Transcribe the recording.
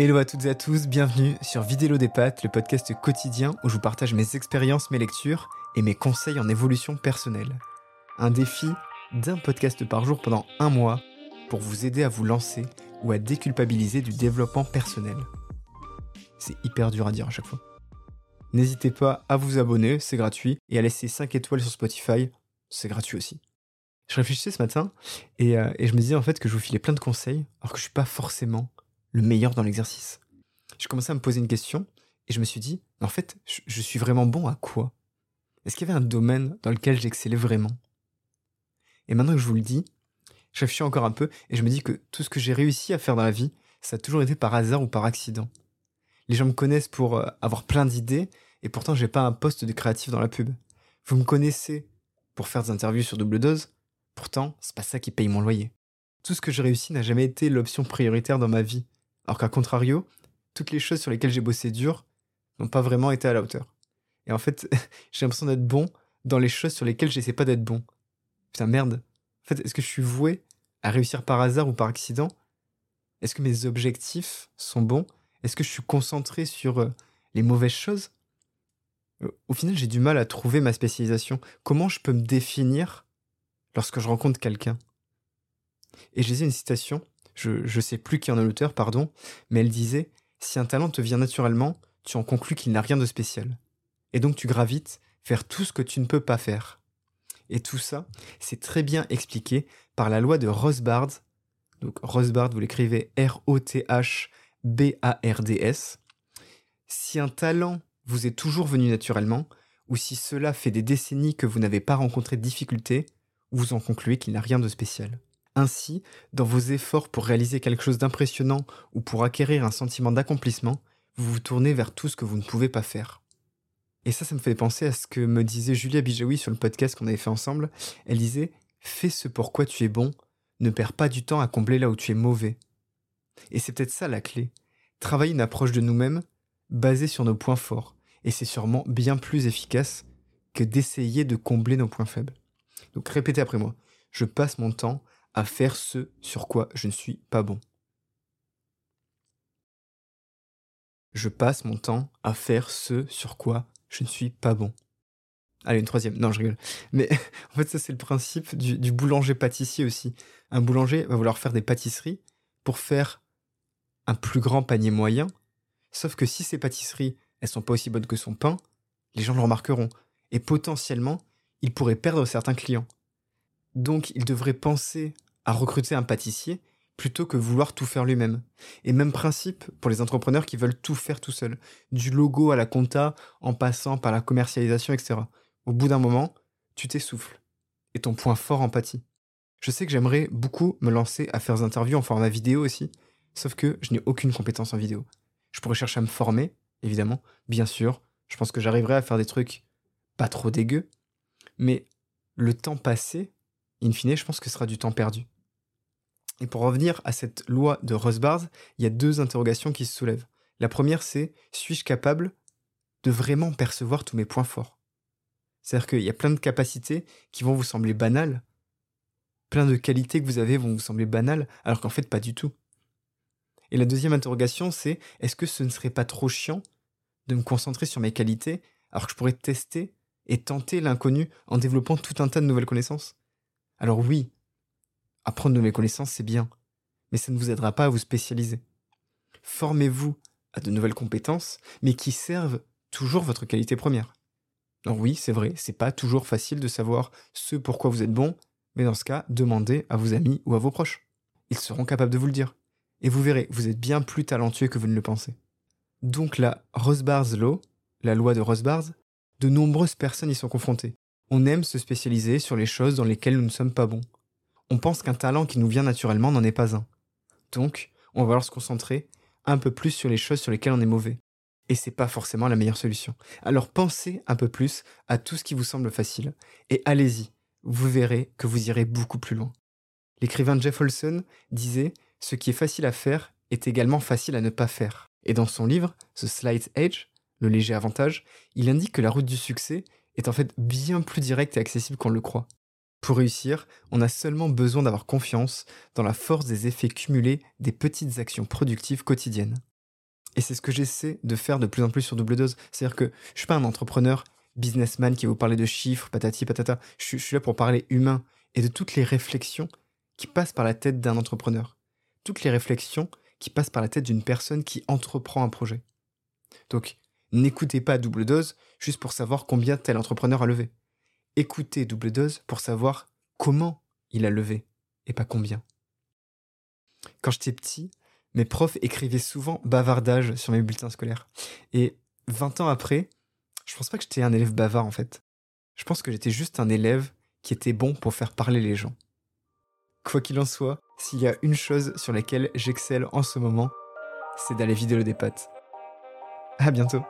Hello à toutes et à tous, bienvenue sur Vidélo des Pattes, le podcast quotidien où je vous partage mes expériences, mes lectures et mes conseils en évolution personnelle. Un défi d'un podcast par jour pendant un mois pour vous aider à vous lancer ou à déculpabiliser du développement personnel. C'est hyper dur à dire à chaque fois. N'hésitez pas à vous abonner, c'est gratuit, et à laisser 5 étoiles sur Spotify, c'est gratuit aussi. Je réfléchissais ce matin et, euh, et, je me disais en fait que je vous filais plein de conseils alors que je suis pas forcément le meilleur dans l'exercice. Je commençais à me poser une question et je me suis dit, en fait, je, suis vraiment bon à quoi? Est-ce qu'il y avait un domaine dans lequel j'excellais vraiment? Et maintenant que je vous le dis, je réfléchis encore un peu et je me dis que tout ce que j'ai réussi à faire dans la vie, ça a toujours été par hasard ou par accident. Les gens me connaissent pour euh, avoir plein d'idées et pourtant j'ai pas un poste de créatif dans la pub. Vous me connaissez pour faire des interviews sur double dose, pourtant c'est pas ça qui paye mon loyer. Tout ce que j'ai réussi n'a jamais été l'option prioritaire dans ma vie, alors qu'à contrario, toutes les choses sur lesquelles j'ai bossé dur n'ont pas vraiment été à la hauteur. Et en fait, j'ai l'impression d'être bon dans les choses sur lesquelles j'essaie pas d'être bon. Putain merde. En fait, est-ce que je suis voué à réussir par hasard ou par accident? Est-ce que mes objectifs sont bons? Est-ce que je suis concentré sur euh, les mauvaises choses? Au final, j'ai du mal à trouver ma spécialisation. Comment je peux me définir lorsque je rencontre quelqu'un? Et j'ai une citation, je ne sais plus qui en est l'auteur, pardon, mais elle disait Si un talent te vient naturellement, tu en conclus qu'il n'a rien de spécial. Et donc tu gravites vers tout ce que tu ne peux pas faire. Et tout ça, c'est très bien expliqué par la loi de Rosbard. Donc Rosbard, vous l'écrivez R-O-T-H-B-A-R-D-S. Si un talent vous est toujours venu naturellement, ou si cela fait des décennies que vous n'avez pas rencontré de difficultés, vous en concluez qu'il n'a rien de spécial. Ainsi, dans vos efforts pour réaliser quelque chose d'impressionnant ou pour acquérir un sentiment d'accomplissement, vous vous tournez vers tout ce que vous ne pouvez pas faire. Et ça, ça me fait penser à ce que me disait Julia Bijawi sur le podcast qu'on avait fait ensemble. Elle disait Fais ce pour quoi tu es bon, ne perds pas du temps à combler là où tu es mauvais. Et c'est peut-être ça la clé. Travailler une approche de nous-mêmes basée sur nos points forts. Et c'est sûrement bien plus efficace que d'essayer de combler nos points faibles. Donc répétez après moi. Je passe mon temps à faire ce sur quoi je ne suis pas bon. Je passe mon temps à faire ce sur quoi je ne suis pas bon. Allez, une troisième. Non, je rigole. Mais en fait, ça, c'est le principe du, boulanger-pâtissier aussi. Un boulanger va vouloir faire des pâtisseries pour faire un plus grand panier moyen. Sauf que si ces pâtisseries, elles sont pas aussi bonnes que son pain, les gens le remarqueront. Et potentiellement, il pourrait perdre certains clients. Donc, il devrait penser à recruter un pâtissier plutôt que vouloir tout faire lui-même. Et même principe pour les entrepreneurs qui veulent tout faire tout seuls. Du logo à la compta, en passant par la commercialisation, etc. Au bout d'un moment, tu t'essouffles. Et ton point fort empathie. Je sais que j'aimerais beaucoup me lancer à faire des interviews en format vidéo aussi, sauf que je n'ai aucune compétence en vidéo. Je pourrais chercher à me former, évidemment, bien sûr. Je pense que j'arriverai à faire des trucs pas trop dégueux, mais le temps passé, in fine, je pense que ce sera du temps perdu. Et pour revenir à cette loi de Rosbars, il y a deux interrogations qui se soulèvent. La première, c'est suis-je capable de vraiment percevoir tous mes points forts? C'est-à-dire qu'il y a plein de capacités qui vont vous sembler banales, plein de qualités que vous avez vont vous sembler banales, alors qu'en fait, pas du tout. Et la deuxième interrogation, c'est est-ce que ce ne serait pas trop chiant de me concentrer sur mes qualités alors que je pourrais tester et tenter l'inconnu en développant tout un tas de nouvelles connaissances? Alors oui, Apprendre de nouvelles connaissances, c'est bien, mais ça ne vous aidera pas à vous spécialiser. Formez-vous à de nouvelles compétences, mais qui servent toujours votre qualité première. Alors oui, c'est vrai, c'est pas toujours facile de savoir ce pourquoi vous êtes bon, mais dans ce cas, demandez à vos amis ou à vos proches. Ils seront capables de vous le dire. Et vous verrez, vous êtes bien plus talentueux que vous ne le pensez. Donc la Rosbars Law, la loi de Rosbars, de nombreuses personnes y sont confrontées. On aime se spécialiser sur les choses dans lesquelles nous ne sommes pas bons on pense qu'un talent qui nous vient naturellement n'en est pas un. Donc, on va alors se concentrer un peu plus sur les choses sur lesquelles on est mauvais. Et c'est pas forcément la meilleure solution. Alors pensez un peu plus à tout ce qui vous semble facile. Et allez-y, vous verrez que vous irez beaucoup plus loin. L'écrivain Jeff Olson disait Ce qui est facile à faire est également facile à ne pas faire. Et dans son livre, The Slight Edge, le léger avantage, il indique que la route du succès est en fait bien plus directe et accessible qu'on le croit. Pour réussir, on a seulement besoin d'avoir confiance dans la force des effets cumulés des petites actions productives quotidiennes. Et c'est ce que j'essaie de faire de plus en plus sur double dose. C'est-à-dire que je suis pas un entrepreneur businessman qui va vous parler de chiffres, patati patata. Je, suis là pour parler humain et de toutes les réflexions qui passent par la tête d'un entrepreneur. Toutes les réflexions qui passent par la tête d'une personne qui entreprend un projet. Donc, n'écoutez pas double dose juste pour savoir combien tel entrepreneur a levé. Écoutez double dose pour savoir comment il a levé et pas combien. Quand j'étais petit, mes profs écrivaient souvent bavardage sur mes bulletins scolaires. Et 20 ans après, je pense pas que j'étais un élève bavard en fait. Je pense que j'étais juste un élève qui était bon pour faire parler les gens. Quoi qu'il en soit, s'il y a une chose sur laquelle j'excelle en ce moment, c'est d'aller vider des pattes. À bientôt.